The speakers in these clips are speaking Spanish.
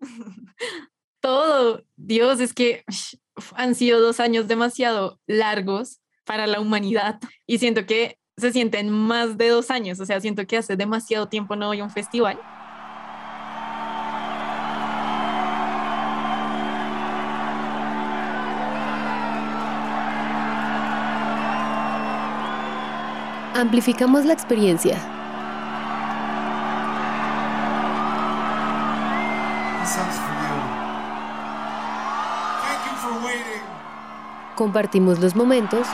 Todo. Dios, es que han sido dos años demasiado largos para la humanidad y siento que se sienten más de dos años, o sea, siento que hace demasiado tiempo no voy a un festival. Amplificamos la experiencia. Compartimos los momentos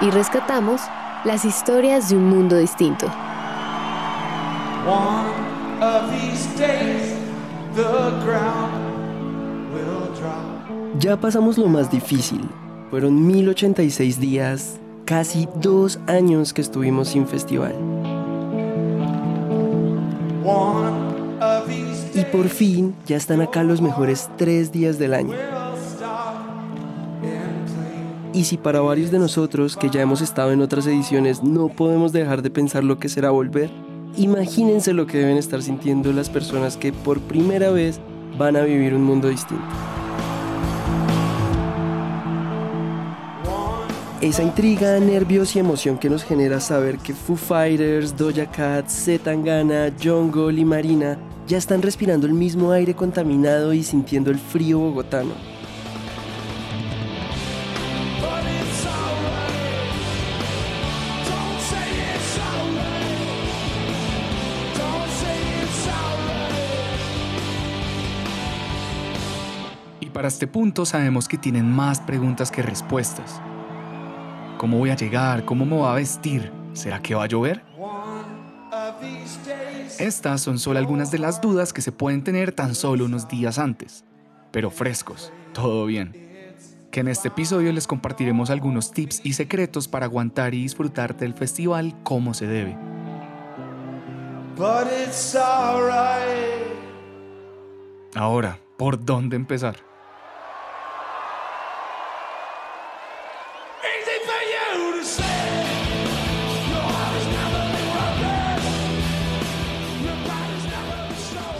y rescatamos las historias de un mundo distinto. Ya pasamos lo más difícil. Fueron 1086 días, casi dos años que estuvimos sin festival. Y por fin ya están acá los mejores tres días del año. Y si para varios de nosotros que ya hemos estado en otras ediciones no podemos dejar de pensar lo que será volver, imagínense lo que deben estar sintiendo las personas que por primera vez van a vivir un mundo distinto. Esa intriga, nervios y emoción que nos genera saber que Foo Fighters, Doja Cat, Zetangana, Jungle y Marina ya están respirando el mismo aire contaminado y sintiendo el frío bogotano para este punto sabemos que tienen más preguntas que respuestas. ¿Cómo voy a llegar? ¿Cómo me voy a vestir? ¿Será que va a llover? Estas son solo algunas de las dudas que se pueden tener tan solo unos días antes, pero frescos, todo bien. Que en este episodio les compartiremos algunos tips y secretos para aguantar y disfrutar del festival como se debe. Ahora, ¿por dónde empezar?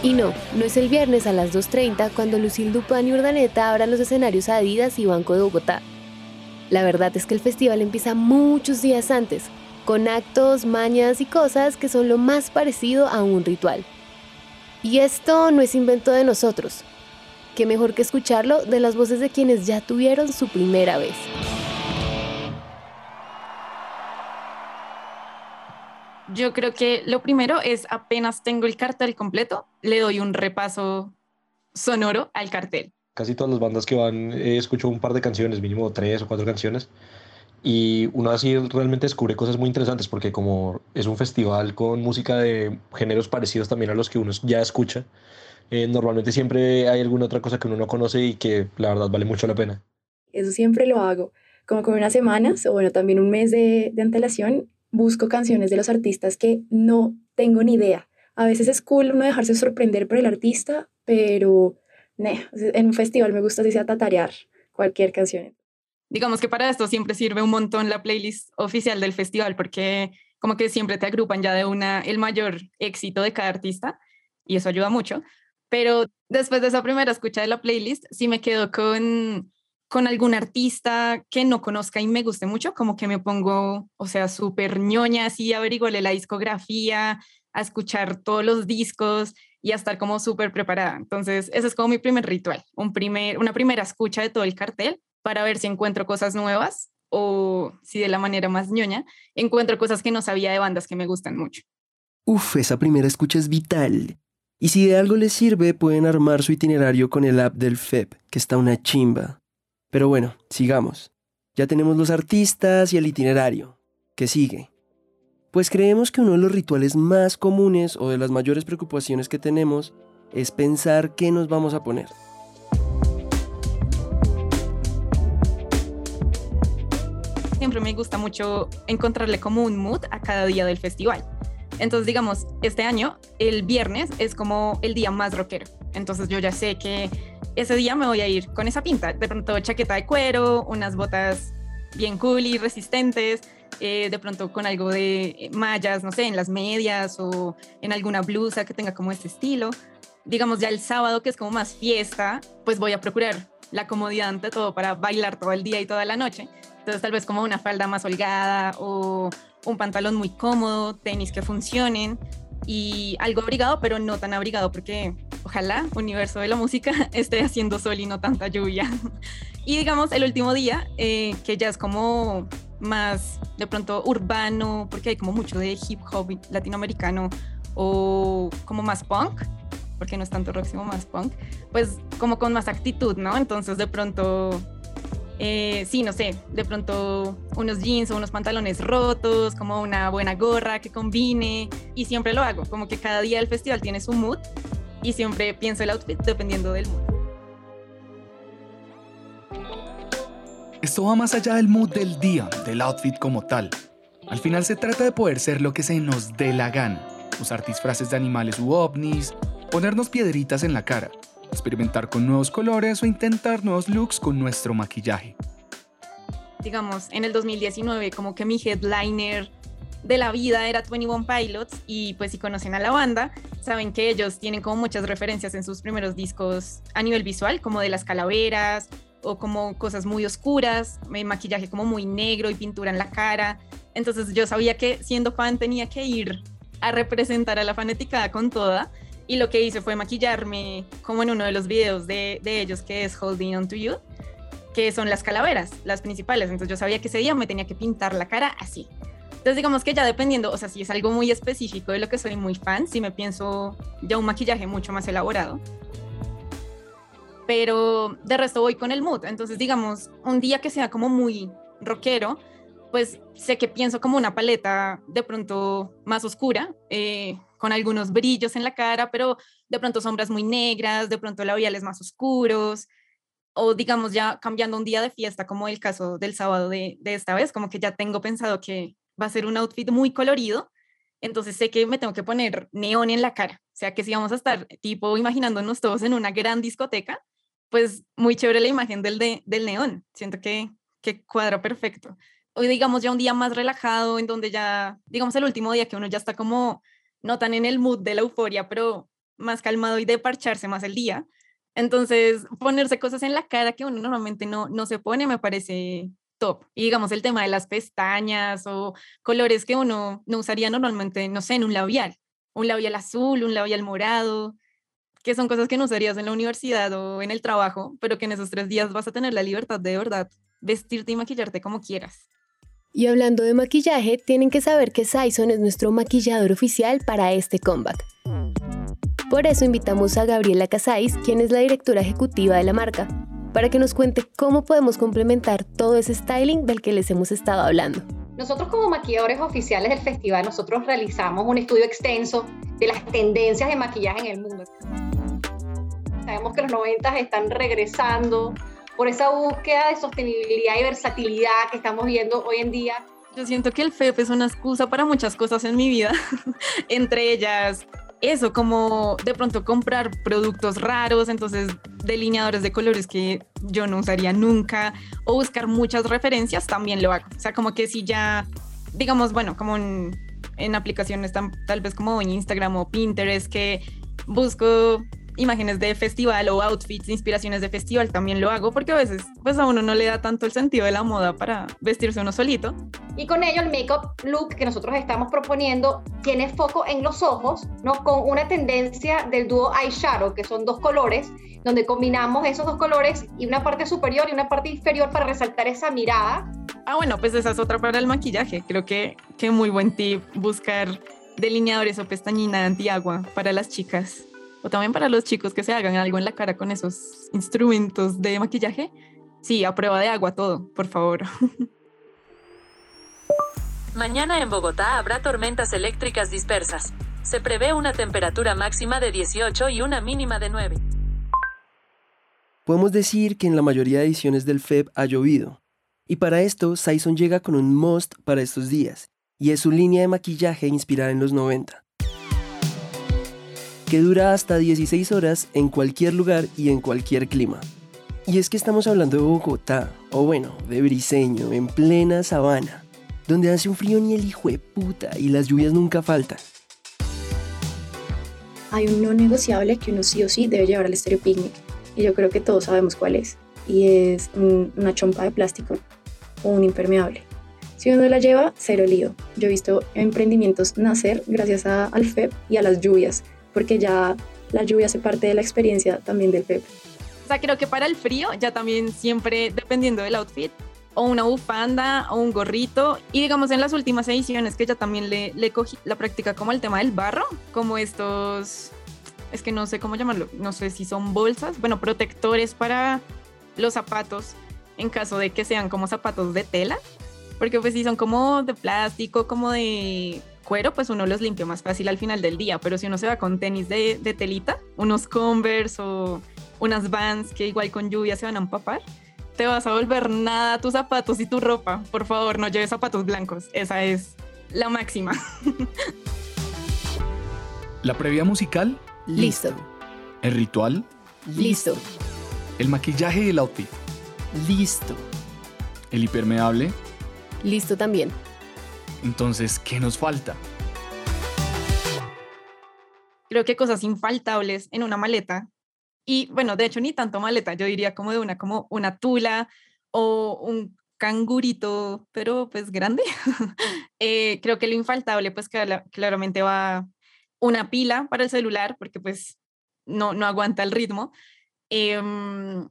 Y no, no es el viernes a las 2.30 cuando Lucille Dupán y Urdaneta abran los escenarios Adidas y Banco de Bogotá. La verdad es que el festival empieza muchos días antes, con actos, mañas y cosas que son lo más parecido a un ritual. Y esto no es invento de nosotros. Qué mejor que escucharlo de las voces de quienes ya tuvieron su primera vez. Yo creo que lo primero es apenas tengo el cartel completo, le doy un repaso sonoro al cartel. Casi todas las bandas que van, eh, escucho un par de canciones, mínimo tres o cuatro canciones, y uno así realmente descubre cosas muy interesantes porque como es un festival con música de géneros parecidos también a los que uno ya escucha, eh, normalmente siempre hay alguna otra cosa que uno no conoce y que la verdad vale mucho la pena. Eso siempre lo hago, como con unas semanas o bueno, también un mes de, de antelación busco canciones de los artistas que no tengo ni idea. A veces es cool uno dejarse sorprender por el artista, pero en un festival me gusta así sea tatarear cualquier canción. Digamos que para esto siempre sirve un montón la playlist oficial del festival porque como que siempre te agrupan ya de una el mayor éxito de cada artista y eso ayuda mucho. Pero después de esa primera escucha de la playlist, sí me quedo con con algún artista que no conozca y me guste mucho, como que me pongo, o sea, súper ñoña, así averiguarle la discografía, a escuchar todos los discos y a estar como súper preparada. Entonces, ese es como mi primer ritual, un primer, una primera escucha de todo el cartel para ver si encuentro cosas nuevas o si de la manera más ñoña encuentro cosas que no sabía de bandas que me gustan mucho. Uf, esa primera escucha es vital. Y si de algo les sirve, pueden armar su itinerario con el app del FEP, que está una chimba. Pero bueno, sigamos. Ya tenemos los artistas y el itinerario. ¿Qué sigue? Pues creemos que uno de los rituales más comunes o de las mayores preocupaciones que tenemos es pensar qué nos vamos a poner. Siempre me gusta mucho encontrarle como un mood a cada día del festival. Entonces, digamos, este año, el viernes es como el día más rockero. Entonces yo ya sé que ese día me voy a ir con esa pinta. De pronto chaqueta de cuero, unas botas bien cool y resistentes, eh, de pronto con algo de mallas, no sé, en las medias o en alguna blusa que tenga como este estilo. digamos ya el sábado, que es como más fiesta, pues voy a procurar la comodidad ante todo para bailar todo el día y toda la noche. Entonces tal vez como una falda más holgada o un pantalón muy cómodo, tenis que funcionen y algo abrigado, pero no tan abrigado porque ojalá universo de la música esté haciendo sol y no tanta lluvia. y digamos el último día, eh, que ya es como más de pronto urbano, porque hay como mucho de hip hop latinoamericano o como más punk, porque no es tanto rock, sino más punk, pues como con más actitud, ¿no? Entonces de pronto, eh, sí, no sé, de pronto unos jeans o unos pantalones rotos, como una buena gorra que combine, y siempre lo hago, como que cada día del festival tiene su mood y siempre pienso el outfit dependiendo del mood. Esto va más allá del mood del día, del outfit como tal. Al final se trata de poder ser lo que se nos dé la gana. Usar disfraces de animales u ovnis, ponernos piedritas en la cara, experimentar con nuevos colores o intentar nuevos looks con nuestro maquillaje. Digamos, en el 2019 como que mi headliner de la vida era 21 Pilots y pues si conocen a la banda, saben que ellos tienen como muchas referencias en sus primeros discos a nivel visual, como de las calaveras o como cosas muy oscuras, maquillaje como muy negro y pintura en la cara. Entonces yo sabía que siendo fan tenía que ir a representar a la fanaticada con toda y lo que hice fue maquillarme como en uno de los videos de, de ellos que es Holding On To You, que son las calaveras, las principales. Entonces yo sabía que ese día me tenía que pintar la cara así. Entonces digamos que ya dependiendo, o sea, si es algo muy específico de lo que soy muy fan, si me pienso ya un maquillaje mucho más elaborado. Pero de resto voy con el mood. Entonces digamos, un día que sea como muy rockero, pues sé que pienso como una paleta de pronto más oscura, eh, con algunos brillos en la cara, pero de pronto sombras muy negras, de pronto labiales más oscuros, o digamos ya cambiando un día de fiesta, como el caso del sábado de, de esta vez, como que ya tengo pensado que va a ser un outfit muy colorido, entonces sé que me tengo que poner neón en la cara, o sea que si vamos a estar tipo imaginándonos todos en una gran discoteca, pues muy chévere la imagen del, de, del neón, siento que, que cuadra perfecto. Hoy digamos ya un día más relajado, en donde ya, digamos el último día que uno ya está como no tan en el mood de la euforia, pero más calmado y de parcharse más el día. Entonces, ponerse cosas en la cara que uno normalmente no, no se pone me parece top. Y digamos el tema de las pestañas o colores que uno no usaría normalmente, no sé, en un labial, un labial azul, un labial morado, que son cosas que no usarías en la universidad o en el trabajo, pero que en esos tres días vas a tener la libertad de verdad vestirte y maquillarte como quieras. Y hablando de maquillaje, tienen que saber que Saison es nuestro maquillador oficial para este comeback. Por eso invitamos a Gabriela Casais, quien es la directora ejecutiva de la marca, para que nos cuente cómo podemos complementar todo ese styling del que les hemos estado hablando. Nosotros como maquilladores oficiales del festival, nosotros realizamos un estudio extenso de las tendencias de maquillaje en el mundo. Sabemos que los 90 están regresando, por esa búsqueda de sostenibilidad y versatilidad que estamos viendo hoy en día. Yo siento que el FEP es una excusa para muchas cosas en mi vida, entre ellas eso, como de pronto comprar productos raros, entonces delineadores de colores que yo no usaría nunca, o buscar muchas referencias, también lo hago. O sea, como que si ya, digamos, bueno, como en, aplicaciones tal vez como en Instagram o Pinterest, que busco imágenes de festival o outfits, inspiraciones de festival, también lo hago porque a veces pues a uno no le da tanto el sentido de la moda para vestirse uno solito. Y con ello el make-up look que nosotros estamos proponiendo tiene foco en los ojos, ¿no? Con una tendencia del dúo eyeshadow, que son dos colores, donde combinamos esos dos colores y una parte superior y una parte inferior para resaltar esa mirada. Ah, bueno, pues esa es otra para el maquillaje. Creo que, que muy buen tip buscar delineadores o pestañina antiagua para las chicas o también para los chicos que se hagan algo en la cara con esos instrumentos de maquillaje, sí, a prueba de agua todo, por favor. Mañana en Bogotá habrá tormentas eléctricas dispersas. Se prevé una temperatura máxima de 18 y una mínima de 9. Podemos decir que en la mayoría de ediciones del FEB ha llovido. Y para esto, Saison llega con un must para estos días, y es su línea de maquillaje inspirada en los 90 que dura hasta 16 horas en cualquier lugar y en cualquier clima. Y es que estamos hablando de Bogotá, o bueno, de Briseño, en plena sabana, donde hace un frío ni el hijo de puta y las lluvias nunca faltan. hay un no negociable que uno sí o sí debe llevar al Stereo Picnic. Y yo creo que todos sabemos cuál es. Y es una chompa de plástico o un impermeable. Si uno la lleva, cero lío. Yo he visto emprendimientos nacer gracias a, al FEP y a las lluvias, porque ya la lluvia hace parte de la experiencia también del FEP. O sea, creo que para el frío ya también siempre, dependiendo del outfit, o una bufanda o un gorrito. Y digamos en las últimas ediciones que ya también le, le cogí la práctica como el tema del barro, como estos, es que no sé cómo llamarlo, no sé si son bolsas, bueno, protectores para los zapatos en caso de que sean como zapatos de tela, porque pues si son como de plástico, como de cuero, pues uno los limpia más fácil al final del día, pero si uno se va con tenis de, de telita, unos Converse o unas Vans que igual con lluvia se van a empapar, te vas a volver nada tus zapatos y tu ropa. Por favor, no lleves zapatos blancos. Esa es la máxima. La previa musical. Listo. El ritual. Listo. El maquillaje y el outfit. Listo. El impermeable. Listo también. Entonces, ¿qué nos falta? Creo que cosas infaltables en una maleta y bueno, de hecho ni tanto maleta, yo diría como de una, como una tula o un cangurito, pero pues grande. Eh, creo que lo infaltable pues claramente va una pila para el celular porque pues no, no aguanta el ritmo. Em,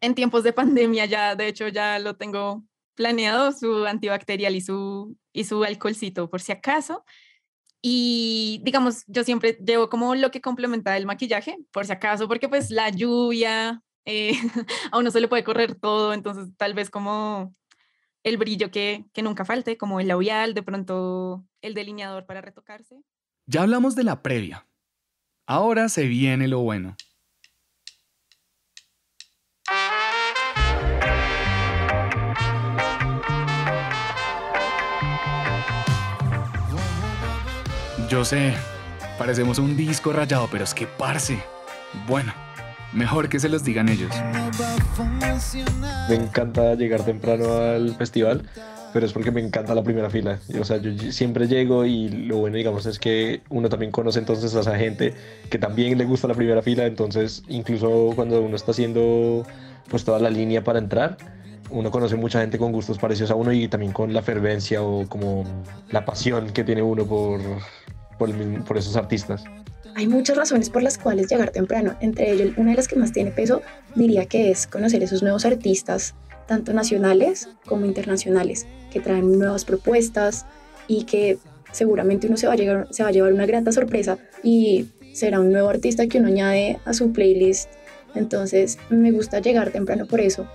en tiempos de pandemia ya, de hecho ya lo tengo planeado, su antibacterial y su, y su alcoholcito por si acaso. Y digamos, yo siempre llevo como lo que complementa el maquillaje, por si acaso, porque pues la lluvia, eh, a uno se le puede correr todo, entonces tal vez como el brillo que, que nunca falte, como el labial, de pronto el delineador para retocarse. Ya hablamos de la previa. Ahora se viene lo bueno. Yo sé, parecemos un disco rayado, pero es que parce. Bueno, mejor que se los digan ellos. Me encanta llegar temprano al festival, pero es porque me encanta la primera fila. O sea, yo siempre llego y lo bueno, digamos, es que uno también conoce entonces a esa gente que también le gusta la primera fila, entonces incluso cuando uno está haciendo pues toda la línea para entrar, uno conoce mucha gente con gustos parecidos a uno y también con la fervencia o como la pasión que tiene uno por, por, esos artistas. Hay muchas razones por las cuales llegar temprano. Entre ellos, una de las que más tiene peso diría que es conocer esos nuevos artistas, tanto nacionales como internacionales, que traen nuevas propuestas y que seguramente uno se va a, llevar una grata sorpresa y será un nuevo artista que uno añade a su playlist. Entonces me gusta llegar temprano por eso,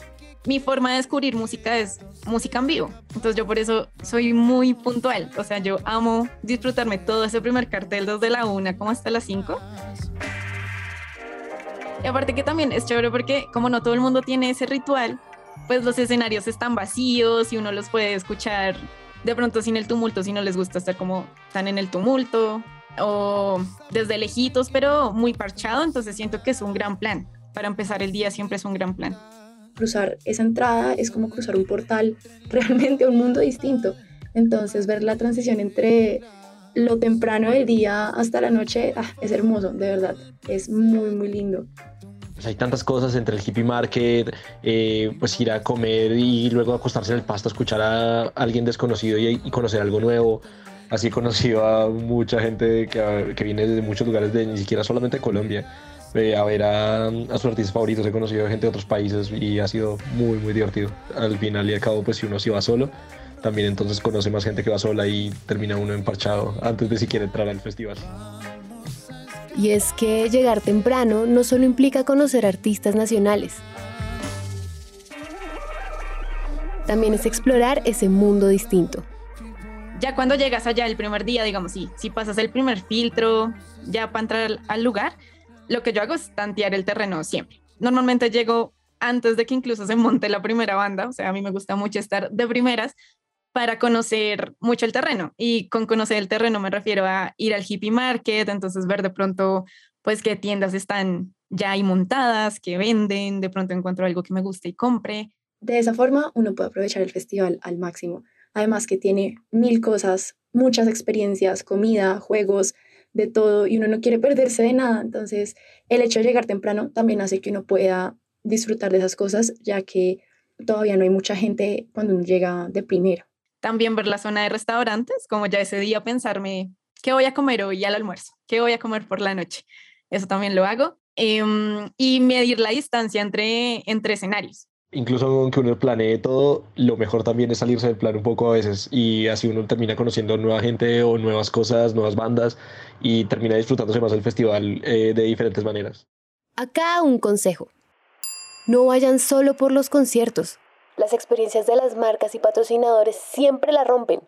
mi forma de descubrir música es música en vivo. Entonces yo por eso soy muy puntual. O sea, yo amo disfrutarme todo ese primer cartel desde la una como hasta las 5. Y aparte que también es chévere porque como no todo el mundo tiene ese ritual, pues los escenarios están vacíos y uno los puede escuchar de pronto sin el tumulto, si no les gusta estar como tan en el tumulto o desde lejitos, pero muy parchado. Entonces siento que es un gran plan. Para empezar el día siempre es un gran plan cruzar esa entrada es como cruzar un portal realmente un mundo distinto. Entonces ver la transición entre lo temprano del día hasta la noche ah, es hermoso, de verdad. Es muy, muy lindo. Pues hay tantas cosas entre el hippie market, eh, pues ir a comer y luego acostarse en el pasto, escuchar a alguien desconocido y, conocer algo nuevo. Así he conocido a mucha gente que, que viene de muchos lugares de ni siquiera solamente Colombia a ver a, a sus artistas favoritos, he conocido gente de otros países y ha sido muy, muy divertido. Al final y al cabo, pues si uno sí va solo, también entonces conoce más gente que va sola y termina uno emparchado antes de siquiera entrar al festival. Y es que llegar temprano no solo implica conocer artistas nacionales, también es explorar ese mundo distinto. Ya cuando llegas allá el primer día, digamos, sí, si pasas el primer filtro ya para entrar al lugar, lo que yo hago es tantear el terreno siempre. Normalmente llego antes de que incluso se monte la primera banda, o sea, a mí me gusta mucho estar de primeras para conocer mucho el terreno. Y con conocer el terreno me refiero a ir al hippie market, entonces ver de pronto, pues, qué tiendas están ya ahí montadas, que venden, de pronto encuentro algo que me guste y compre. De esa forma, uno puede aprovechar el festival al máximo. Además que tiene mil cosas, muchas experiencias, comida, juegos, de todo y uno no quiere perderse de nada. Entonces, el hecho de llegar temprano también hace que uno pueda disfrutar de esas cosas, ya que todavía no hay mucha gente cuando uno llega de primero. También ver la zona de restaurantes, como ya ese día pensarme, ¿qué voy a comer hoy al almuerzo? ¿Qué voy a comer por la noche? Eso también lo hago. Em, y medir la distancia entre, entre escenarios. Incluso aunque uno planee todo, lo mejor también es salirse del plan un poco a veces y así uno termina conociendo nueva gente o nuevas cosas, nuevas bandas y termina disfrutándose más del festival eh, de diferentes maneras. Acá un consejo. No vayan solo por los conciertos. Las experiencias de las marcas y patrocinadores siempre la rompen.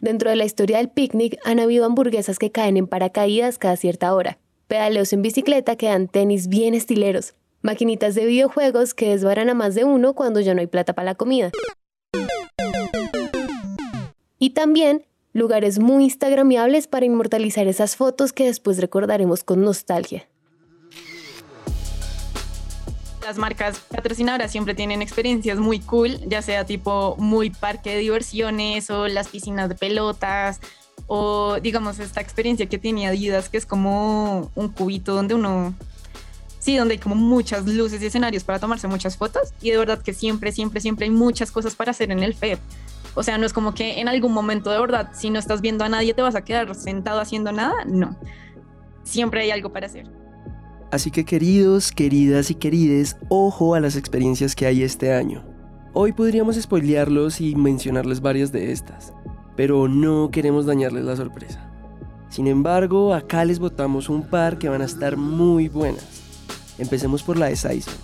Dentro de la historia del picnic han habido hamburguesas que caen en paracaídas cada cierta hora, pedaleos en bicicleta que dan tenis bien estileros, maquinitas de videojuegos que desbaran a más de uno cuando ya no hay plata para la comida. Y también lugares muy instagramiables para inmortalizar esas fotos que después recordaremos con nostalgia. Las marcas patrocinadoras siempre tienen experiencias muy cool, ya sea tipo muy parque de diversiones o las piscinas de pelotas o digamos esta experiencia que tiene Adidas que es como un cubito donde uno sí, donde hay como muchas luces y escenarios para tomarse muchas fotos y de verdad que siempre, siempre, siempre hay muchas cosas para hacer en el FEB. O sea, no es como que en algún momento de verdad, si no estás viendo a nadie, te vas a quedar sentado haciendo nada. No, siempre hay algo para hacer. Así que queridos, queridas y querides, ojo a las experiencias que hay este año. Hoy podríamos spoilearlos y mencionarles varias de estas, pero no queremos dañarles la sorpresa. Sin embargo, acá les botamos un par que van a estar muy buenas. Empecemos por la de Saison.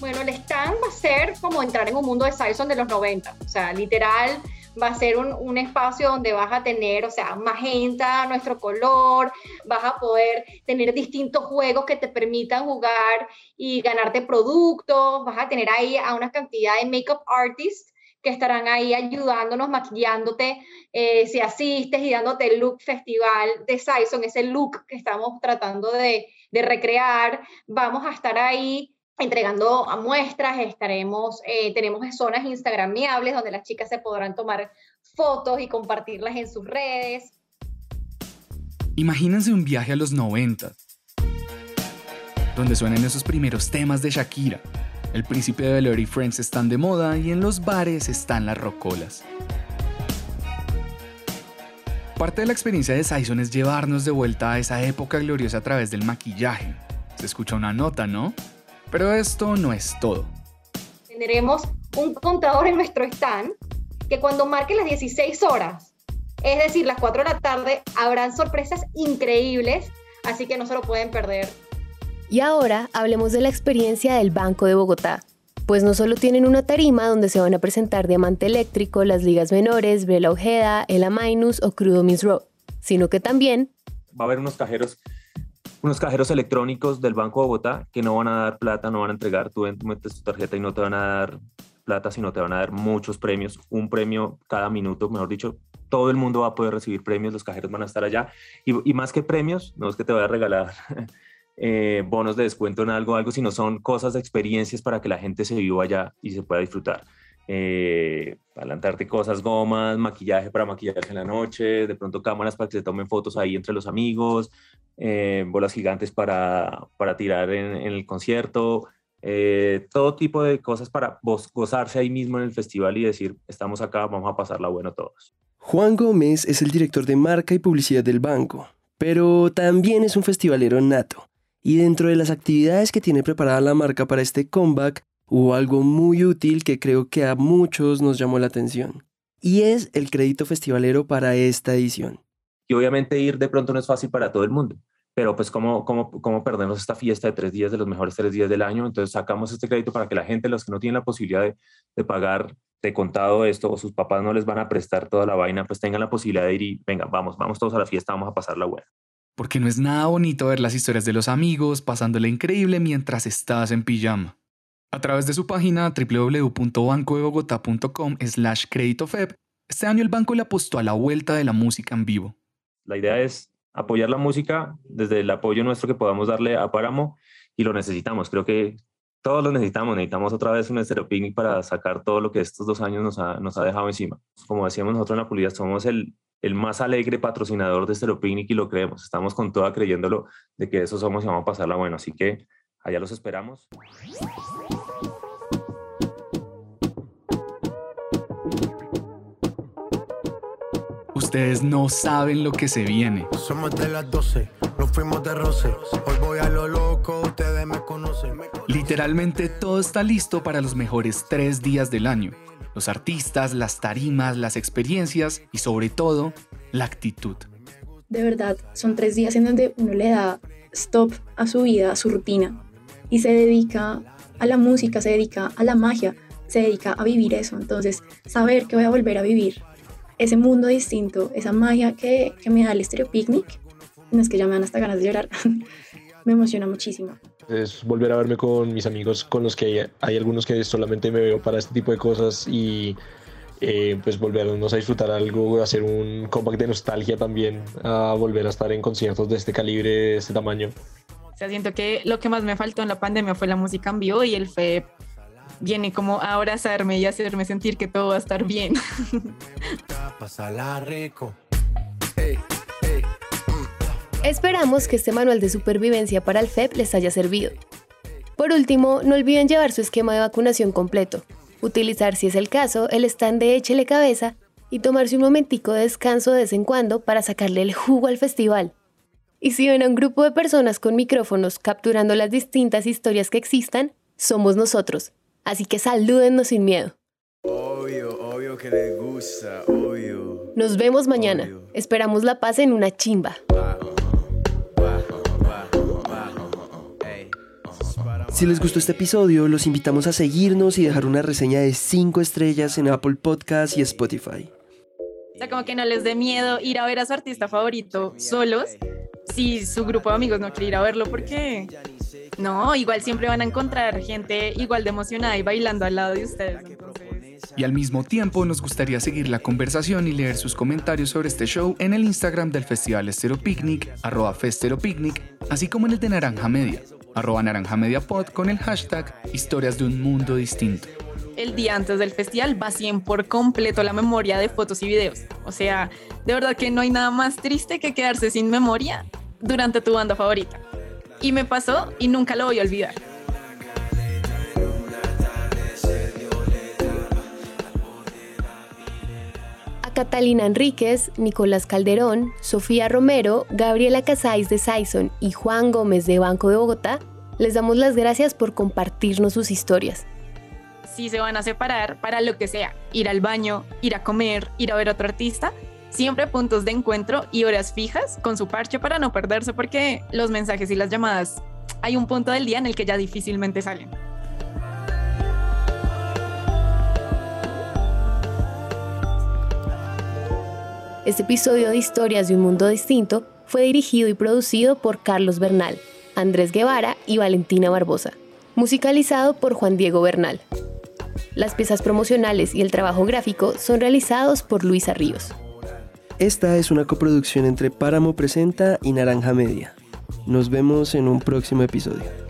Bueno, el stand va a ser como entrar en un mundo de Saison de los 90. O sea, literal, va a ser un, un, espacio donde vas a tener, o sea, magenta, nuestro color, vas a poder tener distintos juegos que te permitan jugar y ganarte productos, vas a tener ahí a una cantidad de makeup artists que estarán ahí ayudándonos, maquillándote, eh, si asistes y dándote el look festival de Saison, ese look que estamos tratando de, de recrear. Vamos a estar ahí entregando a muestras, estaremos, eh, tenemos zonas instagramiables donde las chicas se podrán tomar fotos y compartirlas en sus redes. Imagínense un viaje a los 90, donde suenan esos primeros temas de Shakira. El príncipe de Bel y Friends están de moda y en los bares están las rocolas. Parte de la experiencia de Saison es llevarnos de vuelta a esa época gloriosa a través del maquillaje. Se escucha una nota, ¿no? Pero esto no es todo. Tendremos un contador en nuestro stand que cuando marque las 16 horas, es decir, las 4 de la tarde, habrán sorpresas increíbles, así que no se lo pueden perder. Y ahora hablemos de la experiencia del Banco de Bogotá, pues no solo tienen una tarima donde se van a presentar Diamante Eléctrico, las ligas menores, Bela Ojeda, Ela Minus o Crudo Miss sino que también va a haber unos cajeros unos cajeros electrónicos del Banco de Bogotá que no van a dar plata, no van a entregar, tú metes tu tarjeta y no te van a dar plata, sino te van a dar muchos premios, un premio cada minuto, mejor dicho, todo el mundo va a poder recibir premios, los cajeros van a estar allá. Y, más que premios, no es que te vaya a regalar eh, bonos de descuento en algo, algo, sino son cosas experiencias para que la gente se viva allá y se pueda disfrutar. Eh, adelantarte cosas, gomas, maquillaje para maquillarse en la noche, de pronto cámaras para que se tomen fotos ahí entre los amigos, eh, bolas gigantes para, para tirar en, el concierto, eh, todo tipo de cosas para gozarse ahí mismo en el festival y decir, estamos acá, vamos a pasarla bueno todos. Juan Gómez es el director de marca y publicidad del banco, pero también es un festivalero nato. Y dentro de las actividades que tiene preparada la marca para este comeback, hubo algo muy útil que creo que a muchos nos llamó la atención. Y es el crédito festivalero para esta edición. Y obviamente ir de pronto no es fácil para todo el mundo, pero pues cómo, cómo, cómo perdernos esta fiesta de tres días, de los mejores tres días del año. Entonces sacamos este crédito para que la gente, los que no tienen la posibilidad de, de pagar de contado esto o sus papás no les van a prestar toda la vaina, pues tengan la posibilidad de ir y venga, vamos, vamos todos a la fiesta, vamos a pasar la buena porque no es nada bonito ver las historias de los amigos pasándole increíble mientras estás en pijama. A través de su página www.bancodebogotá.com slash créditofeb, este año el banco le apostó a la vuelta de la música en vivo. La idea es apoyar la música desde el apoyo nuestro que podamos darle a Páramo y lo necesitamos. Creo que todos lo necesitamos. Necesitamos otra vez un estéreo picnic para sacar todo lo que estos dos años nos ha, nos ha dejado encima. Como decíamos nosotros en la publicidad, somos el, el más alegre patrocinador de Estero Picnic y lo creemos. Estamos con toda creyéndolo de que eso somos y vamos a pasarla bueno. Así que allá los esperamos. Ustedes no saben lo que se viene. Somos de las 12, nos fuimos de roce. Hoy voy a lo loco, ustedes me conocen. Literalmente todo está listo para los mejores tres días del año. Los artistas, las tarimas, las experiencias y sobre todo, la actitud. De verdad, son tres días en donde uno le da stop a su vida, a su rutina, y se dedica a la música, se dedica a la magia, se dedica a vivir eso. Entonces, saber que voy a volver a vivir ese mundo distinto, esa magia que, que me da el Estéreo Picnic, es que ya me dan hasta ganas de llorar, me emociona muchísimo. Es volver a verme con mis amigos con los que hay, hay algunos que solamente me veo para este tipo de cosas y eh, pues volvernos a disfrutar algo, hacer un comeback de nostalgia también, a volver a estar en conciertos de este calibre, de este tamaño. O sea, siento que lo que más me faltó en la pandemia fue la música en vivo y el FEP viene como a abrazarme y hacerme sentir que todo va a estar bien. Esperamos que este manual de supervivencia para el FEP les haya servido. Por último, no olviden llevar su esquema de vacunación completo, utilizar si es el caso el stand de Échele Cabeza y tomarse un momentico de descanso de vez en cuando para sacarle el jugo al festival. Y si ven a un grupo de personas con micrófonos capturando las distintas historias que existan, somos nosotros, Así que salúdennos sin miedo. Obvio, obvio que les gusta, obvio. Nos vemos mañana. Esperamos la paz en una chimba. Si les gustó este episodio, los invitamos a seguirnos y dejar una reseña de 5 estrellas en Apple Podcasts y Spotify. O sea, como que no les dé miedo ir a ver a su artista favorito solos si su grupo de amigos no quiere ir a verlo porque no, igual siempre van a encontrar gente igual de emocionada y bailando al lado de ustedes. Y al mismo tiempo nos gustaría seguir la conversación y leer sus comentarios sobre este show en el Instagram del Festival Estero Picnic, arroba Picnic, así como en el de Naranja Media, arroba Naranja Media Pod con el hashtag Historias de un Mundo Distinto. El día antes del festival vacíen por completo la memoria de fotos y videos. O sea, de verdad que no hay nada más triste que quedarse sin memoria durante tu banda favorita. Y me pasó y nunca lo voy a olvidar. Catalina Enríquez, Nicolás Calderón, Sofía Romero, Gabriela Casáis de Saison y Juan Gómez de Banco de Bogotá, les damos las gracias por compartirnos sus historias. Si se van a separar para lo que sea, ir al baño, ir a comer, ir a ver a otro artista, siempre puntos de encuentro y horas fijas con su parche para no perderse porque los mensajes y las llamadas hay un punto del día en el que ya difícilmente salen. Este episodio de Historias de un Mundo Distinto fue dirigido y producido por Carlos Bernal, Andrés Guevara y Valentina Barbosa, musicalizado por Juan Diego Bernal. Las piezas promocionales y el trabajo gráfico son realizados por Luisa Ríos. Esta es una coproducción entre Páramo Presenta y Naranja Media. Nos vemos en un próximo episodio.